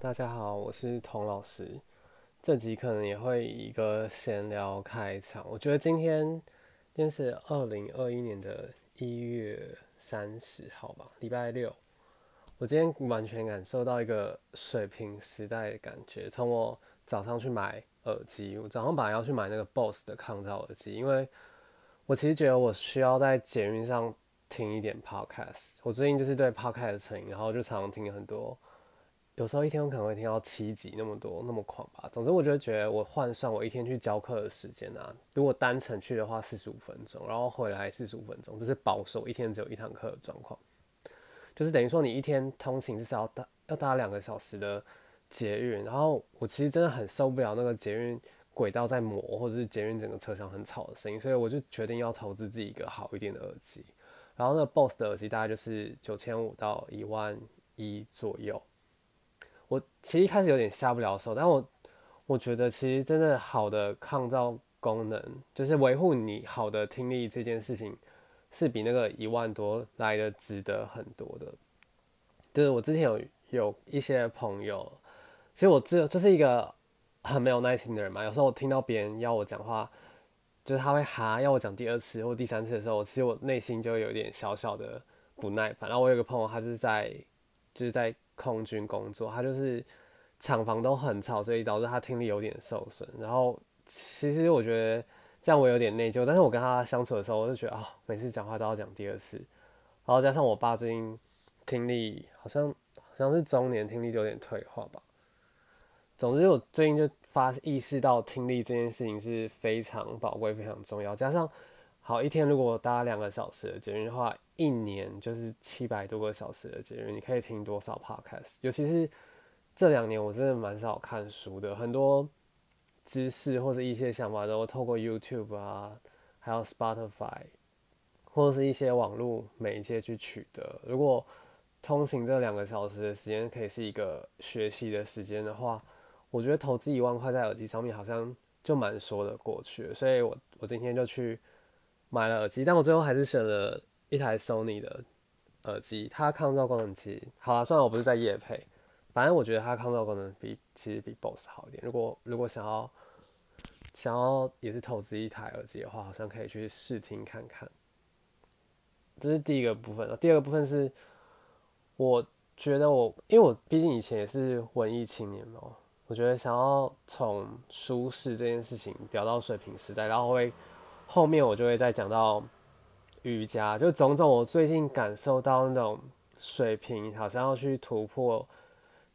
大家好，我是童老师。这集可能也会以一个闲聊开场。我觉得今天今天是二零二一年的一月三十号吧，礼拜六。我今天完全感受到一个水平时代的感觉。从我早上去买耳机，我早上本来要去买那个 BOSS 的抗噪耳机，因为我其实觉得我需要在捷运上听一点 Podcast。我最近就是对 Podcast 成瘾，然后就常常听很多。有时候一天我可能会听到七集那么多那么狂吧。总之，我就觉得我换算我一天去教课的时间啊，如果单程去的话四十五分钟，然后回来四十五分钟，这是保守一天只有一堂课的状况。就是等于说你一天通勤至少要搭要搭两个小时的捷运，然后我其实真的很受不了那个捷运轨道在磨，或者是捷运整个车厢很吵的声音，所以我就决定要投资自己一个好一点的耳机。然后那 BOSS 的耳机大概就是九千五到一万一左右。我其实一开始有点下不了手，但我我觉得其实真的好的抗噪功能，就是维护你好的听力这件事情，是比那个一万多来的值得很多的。就是我之前有有一些朋友，其实我这就是一个很没有耐心的人嘛。有时候我听到别人要我讲话，就是他会哈要我讲第二次或第三次的时候，其实我内心就有点小小的不耐烦。然后我有个朋友，他是在就是在。空军工作，他就是厂房都很吵，所以导致他听力有点受损。然后其实我觉得这样我有点内疚，但是我跟他相处的时候，我就觉得啊，每次讲话都要讲第二次。然后加上我爸最近听力好像好像是中年听力有点退化吧。总之我最近就发意识到听力这件事情是非常宝贵、非常重要。加上好一天如果搭两个小时的捷运的话。一年就是七百多个小时的节日，你可以听多少 podcast？尤其是这两年，我真的蛮少看书的，很多知识或者一些想法都透过 YouTube 啊，还有 Spotify 或者是一些网络媒介去取得。如果通勤这两个小时的时间可以是一个学习的时间的话，我觉得投资一万块在耳机上面好像就蛮说得过去。所以我我今天就去买了耳机，但我最后还是选了。一台 Sony 的耳机，它抗噪功能其实好了，虽然我不是在夜配，反正我觉得它抗噪功能比其实比 BOSS 好一点。如果如果想要想要也是投资一台耳机的话，好像可以去试听看看。这是第一个部分。第二个部分是，我觉得我因为我毕竟以前也是文艺青年嘛，我觉得想要从舒适这件事情聊到水平时代，然后会后面我就会再讲到。瑜伽就种种，我最近感受到那种水平，好像要去突破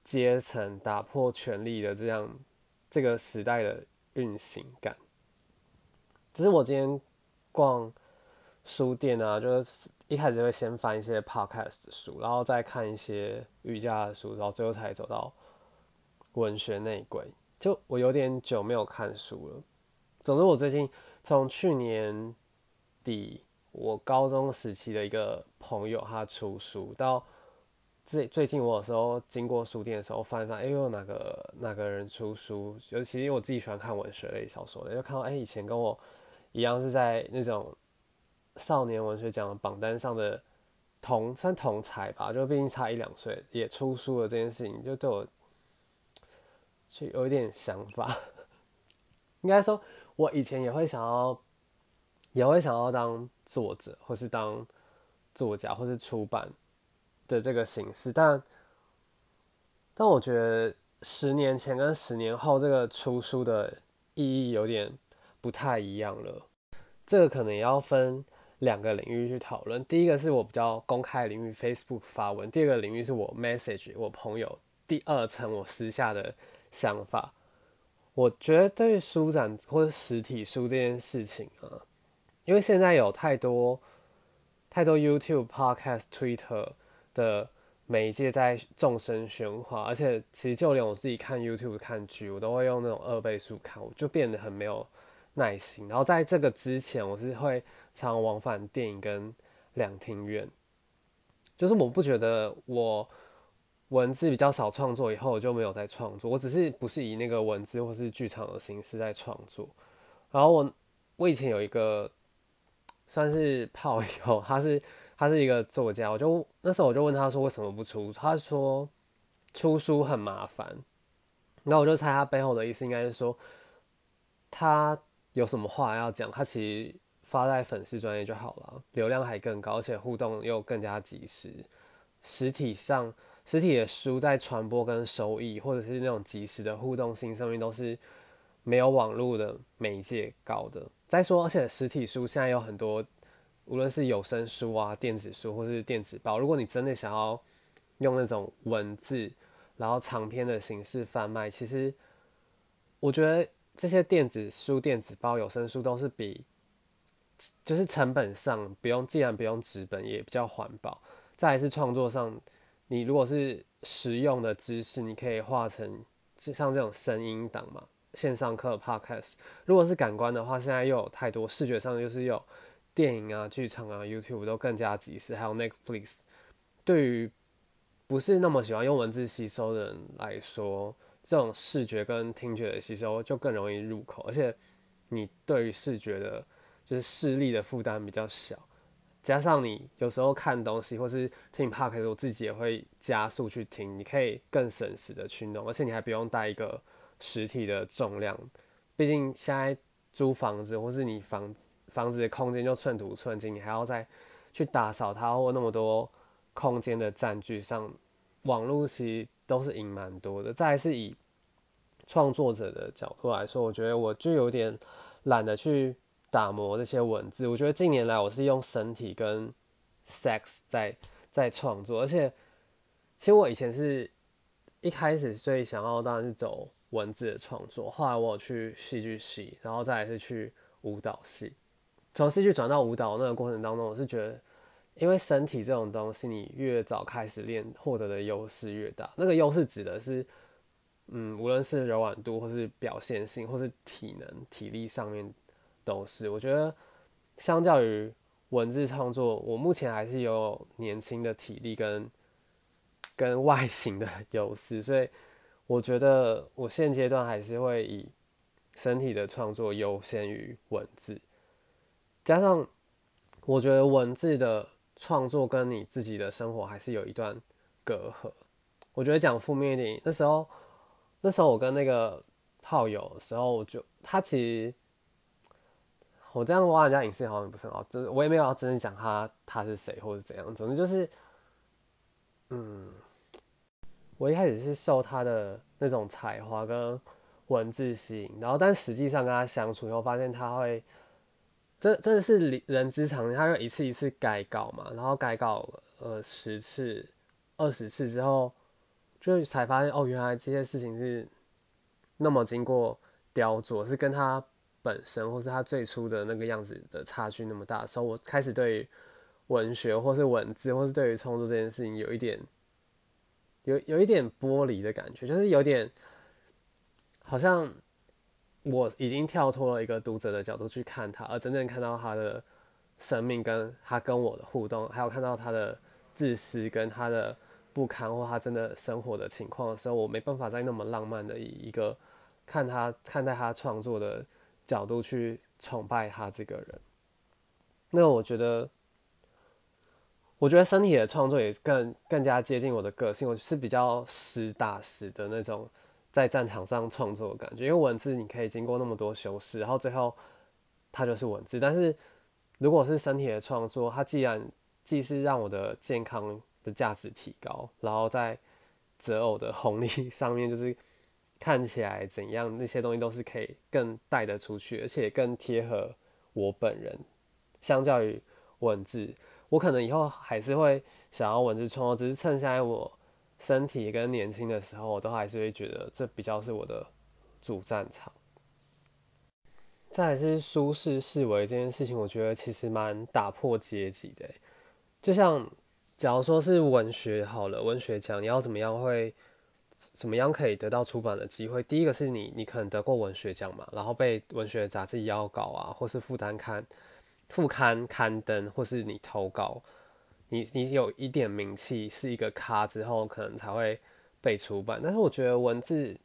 阶层、打破权力的这样这个时代的运行感。只是我今天逛书店啊，就是一开始会先翻一些 podcast 的书，然后再看一些瑜伽的书，然后最后才走到文学内鬼。就我有点久没有看书了。总之，我最近从去年底。我高中时期的一个朋友，他出书到最最近，我有时候经过书店的时候翻翻，哎呦，哪个哪个人出书？尤其我自己喜欢看文学类小说的，就看到哎，以前跟我一样是在那种少年文学奖榜单上的同算同才吧，就毕竟差一两岁，也出书了这件事情，就对我 就有一点想法。应该说，我以前也会想要。也会想要当作者，或是当作家，或是出版的这个形式，但但我觉得十年前跟十年后这个出书的意义有点不太一样了。这个可能也要分两个领域去讨论。第一个是我比较公开领域，Facebook 发文；第二个领域是我 message 我朋友，第二层我私下的想法。我觉得对书展或者实体书这件事情啊。因为现在有太多太多 YouTube、Podcast、Twitter 的媒介在众声喧哗，而且其实就连我自己看 YouTube 看剧，我都会用那种二倍速看，我就变得很没有耐心。然后在这个之前，我是会常往返电影跟两厅院，就是我不觉得我文字比较少创作以后我就没有再创作，我只是不是以那个文字或是剧场的形式在创作。然后我我以前有一个。算是炮友，他是他是一个作家，我就那时候我就问他说为什么不出？他说出书很麻烦。那我就猜他背后的意思应该是说，他有什么话要讲，他其实发在粉丝专业就好了，流量还更高，而且互动又更加及时。实体上，实体的书在传播跟收益，或者是那种及时的互动性上面，都是没有网络的媒介高的。再说，而且实体书现在有很多，无论是有声书啊、电子书或是电子报，如果你真的想要用那种文字，然后长篇的形式贩卖，其实我觉得这些电子书、电子报、有声书都是比，就是成本上不用，既然不用纸本，也比较环保。再是创作上，你如果是实用的知识，你可以画成像这种声音档嘛，线上课 podcast。如果是感官的话，现在又有太多视觉上，就是有电影啊、剧场啊、YouTube 都更加及时，还有 Netflix。对于不是那么喜欢用文字吸收的人来说，这种视觉跟听觉的吸收就更容易入口，而且你对于视觉的，就是视力的负担比较小。加上你有时候看东西或是听 podcast，我自己也会加速去听，你可以更省时的去弄，而且你还不用带一个实体的重量。毕竟现在租房子或是你房房子的空间就寸土寸金，你还要再去打扫它或那么多空间的占据上，网络其实都是赢蛮多的。再是以创作者的角度来说，我觉得我就有点懒得去。打磨这些文字，我觉得近年来我是用身体跟 sex 在在创作，而且其实我以前是一开始最想要当然是走文字的创作，后来我有去戏剧系，然后再来是去舞蹈系，从戏剧转到舞蹈那个过程当中，我是觉得，因为身体这种东西，你越早开始练，获得的优势越大。那个优势指的是，嗯，无论是柔软度，或是表现性，或是体能、体力上面。都是，我觉得相较于文字创作，我目前还是有年轻的体力跟跟外形的 优势，所以我觉得我现阶段还是会以身体的创作优先于文字。加上我觉得文字的创作跟你自己的生活还是有一段隔阂。我觉得讲负面一点，那时候那时候我跟那个炮友的时候，我就他其实。我这样挖人家隐私好像不是很好，真我也没有要真的讲他他是谁或者怎样，总之就是，嗯，我一开始是受他的那种才华跟文字吸引，然后但实际上跟他相处以后，发现他会，这真的是人之常情，他会一次一次改稿嘛，然后改稿呃十次、二十次之后，就才发现哦，原来这些事情是那么经过雕琢，是跟他。本身，或是他最初的那个样子的差距那么大的时候，我开始对文学，或是文字，或是对于创作这件事情有一点，有有一点剥离的感觉，就是有点好像我已经跳脱了一个读者的角度去看他，而真正看到他的生命，跟他跟我的互动，还有看到他的自私跟他的不堪，或他真的生活的情况的时候，我没办法再那么浪漫的以一个看他看待他创作的。角度去崇拜他这个人，那我觉得，我觉得身体的创作也更更加接近我的个性。我是比较实打实的那种在战场上创作的感觉，因为文字你可以经过那么多修饰，然后最后它就是文字。但是如果是身体的创作，它既然既是让我的健康的价值提高，然后在择偶的红利 上面就是。看起来怎样？那些东西都是可以更带得出去，而且更贴合我本人。相较于文字，我可能以后还是会想要文字创作，只是趁现在我身体跟年轻的时候，我都还是会觉得这比较是我的主战场。再是舒适视为这件事情，我觉得其实蛮打破阶级的。就像假如说是文学好了，文学奖你要怎么样会？怎么样可以得到出版的机会？第一个是你，你可能得过文学奖嘛，然后被文学杂志邀稿啊，或是副刊刊、副刊刊登，或是你投稿，你你有一点名气，是一个咖之后，可能才会被出版。但是我觉得文字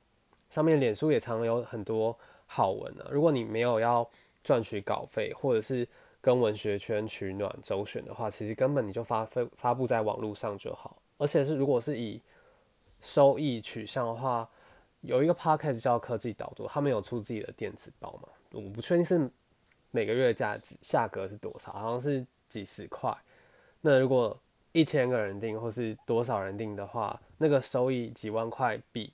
上面，脸书也常有很多好文啊。如果你没有要赚取稿费，或者是跟文学圈取暖周旋的话，其实根本你就发发发布在网络上就好。而且是如果是以收益取向的话，有一个 podcast 叫科技导读，他们有出自己的电子报嘛？我不确定是每个月价值价格是多少，好像是几十块。那如果一千个人订或是多少人订的话，那个收益几万块比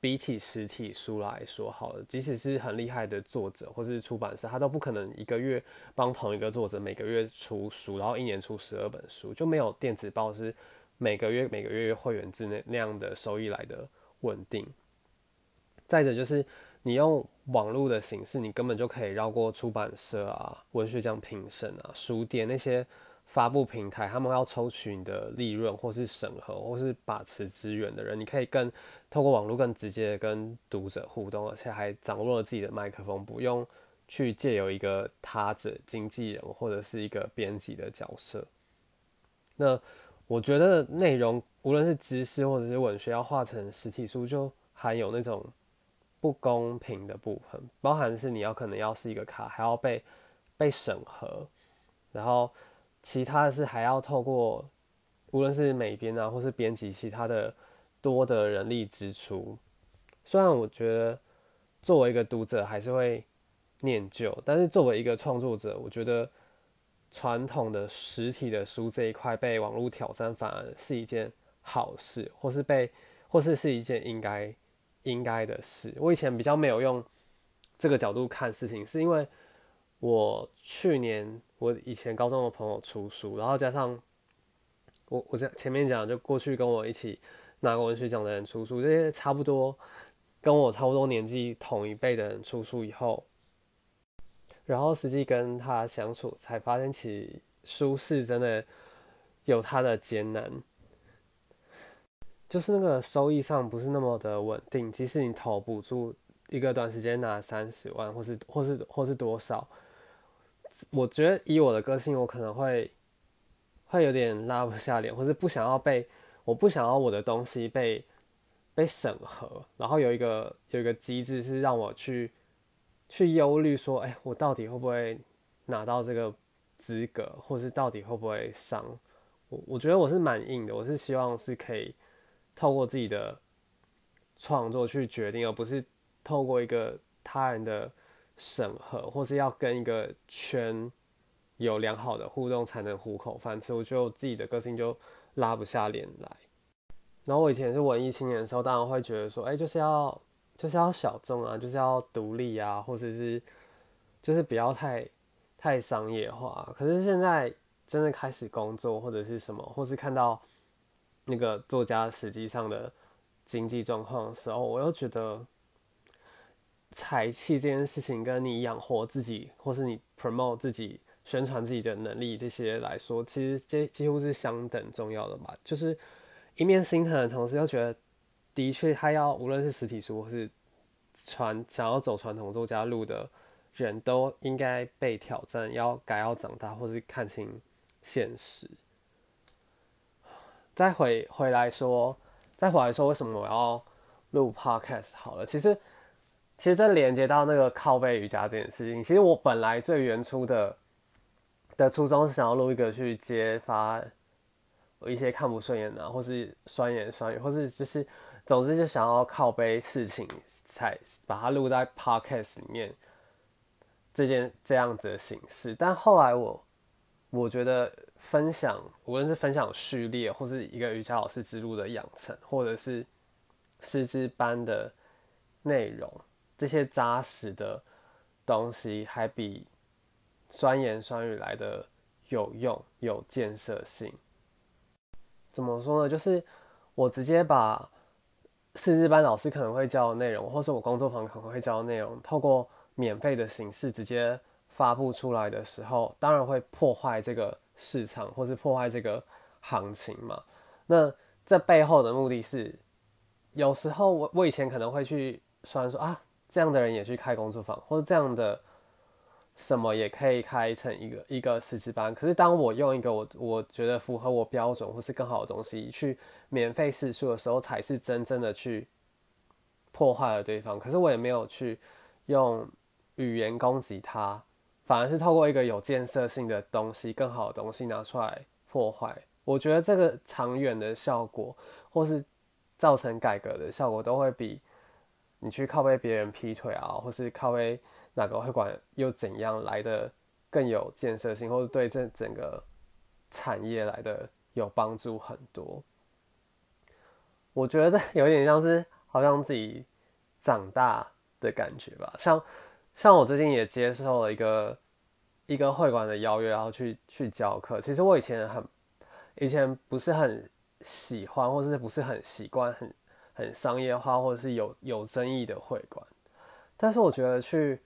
比起实体书来说好了，即使是很厉害的作者或是出版社，他都不可能一个月帮同一个作者每个月出书，然后一年出十二本书，就没有电子报是每个月每个月会员制那那样的收益来的稳定。再者就是你用网络的形式，你根本就可以绕过出版社啊、文学奖评审啊、书店那些。发布平台，他们要抽取你的利润，或是审核，或是把持资源的人，你可以更透过网络更直接的跟读者互动，而且还掌握了自己的麦克风，不用去借由一个他者、经纪人或者是一个编辑的角色。那我觉得内容无论是知识或者是文学，要画成实体书，就还有那种不公平的部分，包含是你要可能要是一个卡，还要被被审核，然后。其他的是还要透过，无论是美编啊，或是编辑，其他的多的人力支出。虽然我觉得作为一个读者还是会念旧，但是作为一个创作者，我觉得传统的实体的书这一块被网络挑战，反而是一件好事，或是被，或是是一件应该应该的事。我以前比较没有用这个角度看事情，是因为。我去年我以前高中的朋友出书，然后加上我我在前面讲，就过去跟我一起拿过文学奖的人出书，这些差不多跟我差不多年纪同一辈的人出书以后，然后实际跟他相处，才发现其舒适真的有它的艰难，就是那个收益上不是那么的稳定，即使你投补助一个短时间拿三十万，或是或是或是多少。我觉得以我的个性，我可能会会有点拉不下脸，或是不想要被，我不想要我的东西被被审核，然后有一个有一个机制是让我去去忧虑说，哎，我到底会不会拿到这个资格，或是到底会不会上？我我觉得我是蛮硬的，我是希望是可以透过自己的创作去决定，而不是透过一个他人的。审核，或是要跟一个圈有良好的互动才能糊口饭吃。我觉得我自己的个性就拉不下脸来。然后我以前是文艺青年的时候，当然会觉得说，哎，就是要就是要小众啊，就是要独立啊，或者是就是不要太太商业化。可是现在真的开始工作或者是什么，或是看到那个作家实际上的经济状况的时候，我又觉得。财气这件事情，跟你养活自己，或是你 promote 自己、宣传自己的能力这些来说，其实这几乎是相等重要的吧。就是一面心疼的同时，又觉得的确他要无论是实体书或是传想要走传统作家路的人都应该被挑战，要改要长大，或是看清现实。再回回来说，再回来说，为什么我要录 podcast 好了？其实。其实这连接到那个靠背瑜伽这件事情。其实我本来最原初的的初衷是想要录一个去揭发一些看不顺眼的，或是酸言酸语，或是就是总之就想要靠背事情，才把它录在 podcast 里面这件这样子的形式。但后来我我觉得分享，无论是分享序列，或是一个瑜伽老师之路的养成，或者是师资班的内容。这些扎实的东西还比酸言酸语来的有用、有建设性。怎么说呢？就是我直接把四日班老师可能会教的内容，或是我工作坊可能会教的内容，透过免费的形式直接发布出来的时候，当然会破坏这个市场，或是破坏这个行情嘛。那这背后的目的是，有时候我我以前可能会去虽然说啊。这样的人也去开工作坊，或者这样的什么也可以开成一个一个师资班。可是当我用一个我我觉得符合我标准或是更好的东西去免费试出的时候，才是真正的去破坏了对方。可是我也没有去用语言攻击他，反而是透过一个有建设性的东西、更好的东西拿出来破坏。我觉得这个长远的效果，或是造成改革的效果，都会比你去靠背别人劈腿啊，或是靠背哪个会馆又怎样来的更有建设性，或者对这整个产业来的有帮助很多。我觉得这有点像是好像自己长大的感觉吧，像像我最近也接受了一个一个会馆的邀约，然后去去教课。其实我以前很以前不是很喜欢，或者是不是很习惯很很商业化或者是有有争议的会馆。但是我觉得去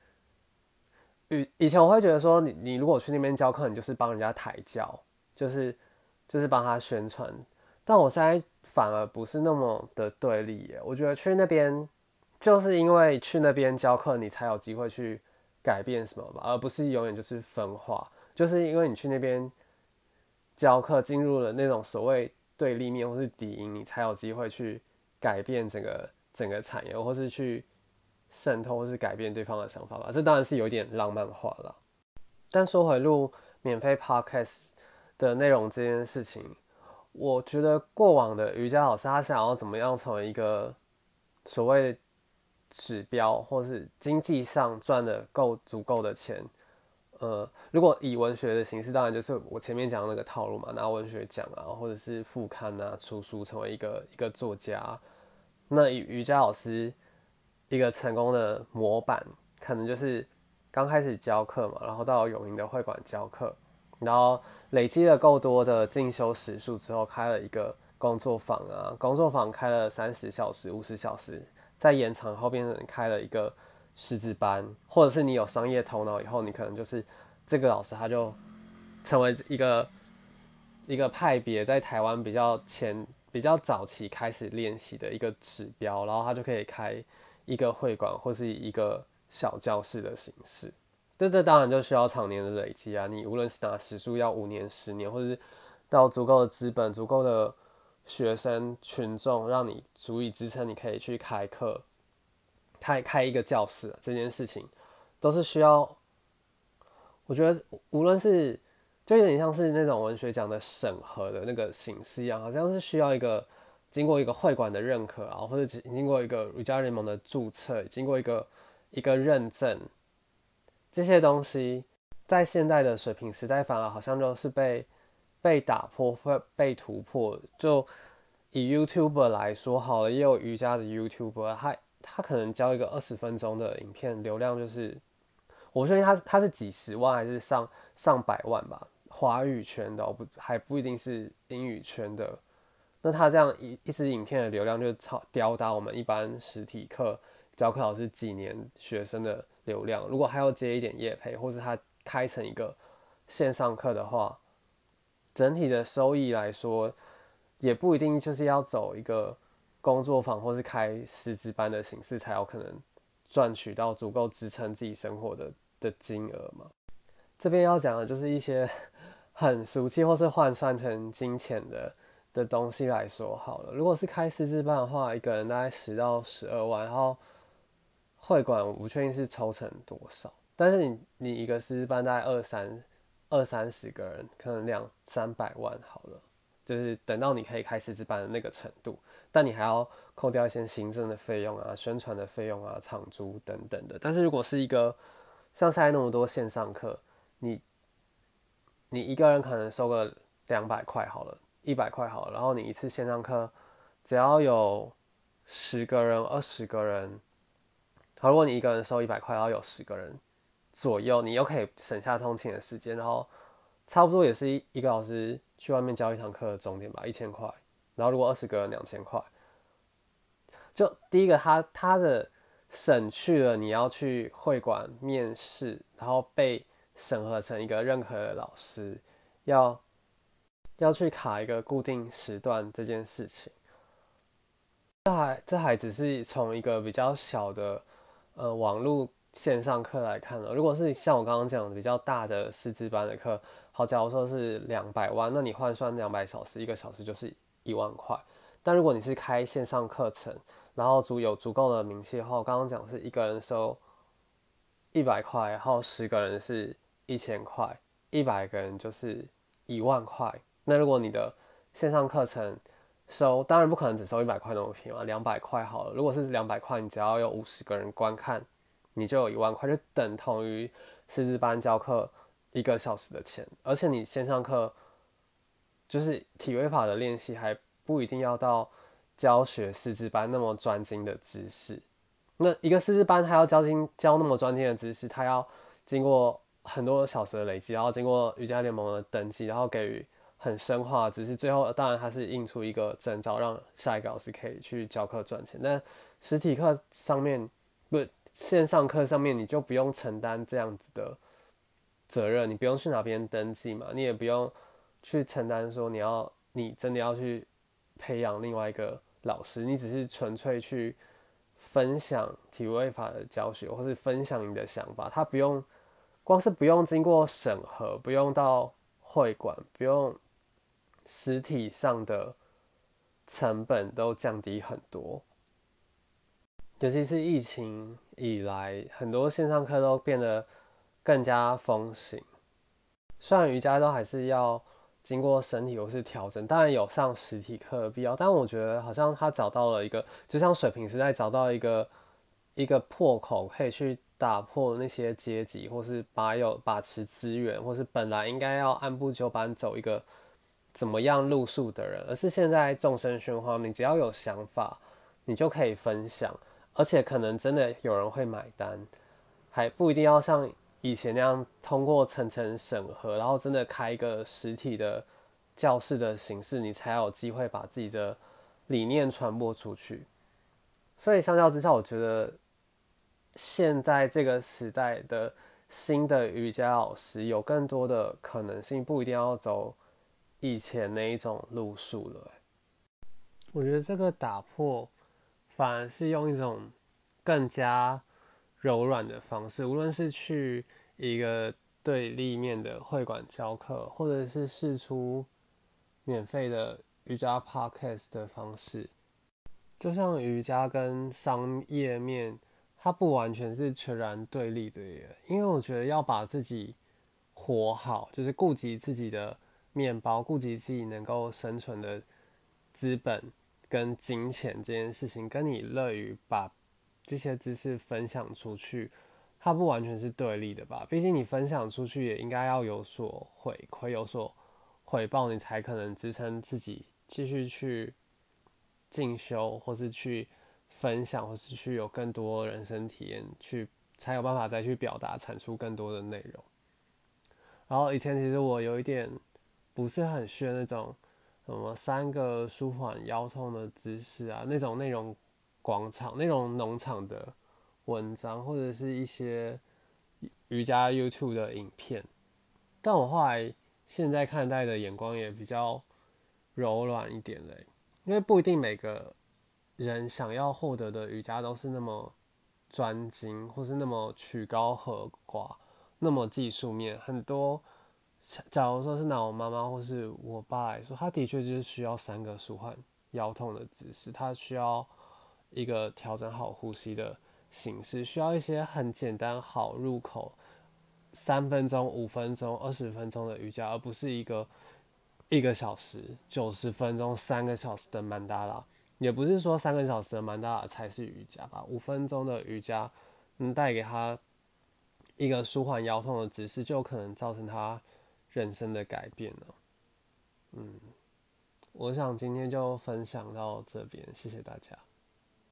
以以前我会觉得说，你你如果去那边教课，你就是帮人家抬轿，就是就是帮他宣传。但我现在。反而不是那么的对立耶。我觉得去那边，就是因为去那边教课，你才有机会去改变什么吧，而不是永远就是分化。就是因为你去那边教课，进入了那种所谓对立面或是敌营，你才有机会去改变整个整个产业，或是去渗透或是改变对方的想法吧。这当然是有点浪漫化了。但说回录免费 podcast 的内容这件事情。我觉得过往的瑜伽老师，他想要怎么样成为一个所谓指标，或是经济上赚的够足够的钱，呃，如果以文学的形式，当然就是我前面讲的那个套路嘛，拿文学奖啊，或者是副刊啊，出书成为一个一个作家。那瑜伽老师一个成功的模板，可能就是刚开始教课嘛，然后到有名的会馆教课。然后累积了够多的进修时数之后，开了一个工作坊啊，工作坊开了三十小时、五十小时，在延长后变成开了一个师资班，或者是你有商业头脑以后，你可能就是这个老师他就成为一个一个派别，在台湾比较前、比较早期开始练习的一个指标，然后他就可以开一个会馆或是一个小教室的形式。这这当然就需要常年的累积啊！你无论是拿时数要五年、十年，或者是到足够的资本、足够的学生群众，让你足以支撑，你可以去开课、开开一个教室，这件事情都是需要。我觉得无论是就有点像是那种文学奖的审核的那个形式一样，好像是需要一个经过一个会馆的认可啊，或者经过一个儒家联盟的注册，经过一个一个认证。这些东西在现代的水平时代，反而好像就是被被打破或被突破。就以 YouTuber 来说好了，也有瑜伽的 YouTuber，他他可能教一个二十分钟的影片，流量就是我相信他他是几十万还是上上百万吧。华语圈的不还不一定是英语圈的，那他这样一一支影片的流量就超吊打我们一般实体课教课老师几年学生的。流量，如果还要接一点业配，或是他开成一个线上课的话，整体的收益来说，也不一定就是要走一个工作坊或是开师资班的形式，才有可能赚取到足够支撑自己生活的的金额嘛。这边要讲的就是一些 很俗气或是换算成金钱的的东西来说好了。如果是开师资班的话，一个人大概十到十二万，然后。会馆我不确定是抽成多少，但是你你一个师资班大概二三二三十个人，可能两三百万好了，就是等到你可以开师资班的那个程度，但你还要扣掉一些行政的费用啊、宣传的费用啊、场租等等的。但是如果是一个像现在那么多线上课，你你一个人可能收个两百块好了，一百块好，然后你一次线上课只要有十个人、二十个人。好，如果你一个人收一百块，然后有十个人左右，你又可以省下通勤的时间，然后差不多也是一一个老师去外面教一堂课的终点吧，一千块。然后如果二十个人两千块，就第一个他他的省去了你要去会馆面试，然后被审核成一个任何的老师，要要去卡一个固定时段这件事情。这还这还只是从一个比较小的。呃，网络线上课来看呢，如果是像我刚刚讲的比较大的师资班的课，好，假如说是两百万，那你换算两百小时，一个小时就是一万块。但如果你是开线上课程，然后足有足够的名气的话，我刚刚讲是一个人收一百块，然后十个人是一千块，一百个人就是一万块。那如果你的线上课程收，当然不可能只收一百块那么便宜嘛，两百块好了。如果是两百块，你只要有五十个人观看，你就有一万块，就等同于师资班教课一个小时的钱。而且你线上课就是体位法的练习，还不一定要到教学师资班那么专精的知识。那一个师资班，他要教精教那么专精的知识，他要经过很多小时的累积，然后经过瑜伽联盟的登记，然后给予。很深化，只是最后当然它是印出一个证照，让下一个老师可以去教课赚钱。但实体课上面不线上课上面，你就不用承担这样子的责任，你不用去哪边登记嘛，你也不用去承担说你要你真的要去培养另外一个老师，你只是纯粹去分享体位法的教学，或是分享你的想法。他不用光是不用经过审核，不用到会馆，不用。实体上的成本都降低很多，尤其是疫情以来，很多线上课都变得更加风行。虽然瑜伽都还是要经过身体或是调整，当然有上实体课的必要，但我觉得好像他找到了一个，就像水平时代找到一个一个破口，可以去打破那些阶级，或是把有把持资源，或是本来应该要按部就班走一个。怎么样路数的人，而是现在众生喧哗，你只要有想法，你就可以分享，而且可能真的有人会买单，还不一定要像以前那样通过层层审核，然后真的开一个实体的教室的形式，你才有机会把自己的理念传播出去。所以相较之下，我觉得现在这个时代的新的瑜伽老师有更多的可能性，不一定要走。以前那一种路数了，我觉得这个打破反而是用一种更加柔软的方式，无论是去一个对立面的会馆教课，或者是试出免费的瑜伽 podcast 的方式，就像瑜伽跟商业面，它不完全是全然对立的耶，因为我觉得要把自己活好，就是顾及自己的。面包，顾及自己能够生存的资本跟金钱这件事情，跟你乐于把这些知识分享出去，它不完全是对立的吧？毕竟你分享出去也应该要有所回馈，有所回报，你才可能支撑自己继续去进修，或是去分享，或是去有更多人生体验，去才有办法再去表达、产出更多的内容。然后以前其实我有一点。不是很炫那种，什么三个舒缓腰痛的姿势啊，那种内容广场、那种农场的文章，或者是一些瑜伽 YouTube 的影片。但我后来现在看待的眼光也比较柔软一点嘞，因为不一定每个人想要获得的瑜伽都是那么专精，或是那么曲高和寡，那么技术面很多。假如说是拿我妈妈或是我爸来说，他的确就是需要三个舒缓腰痛的姿势，他需要一个调整好呼吸的形式，需要一些很简单好入口，三分钟、五分钟、二十分钟的瑜伽，而不是一个一个小时、九十分钟、三个小时的曼达拉，也不是说三个小时的曼达拉才是瑜伽吧，五分钟的瑜伽能带给他一个舒缓腰痛的姿势，就可能造成他。人生的改变呢？嗯，我想今天就分享到这边，谢谢大家。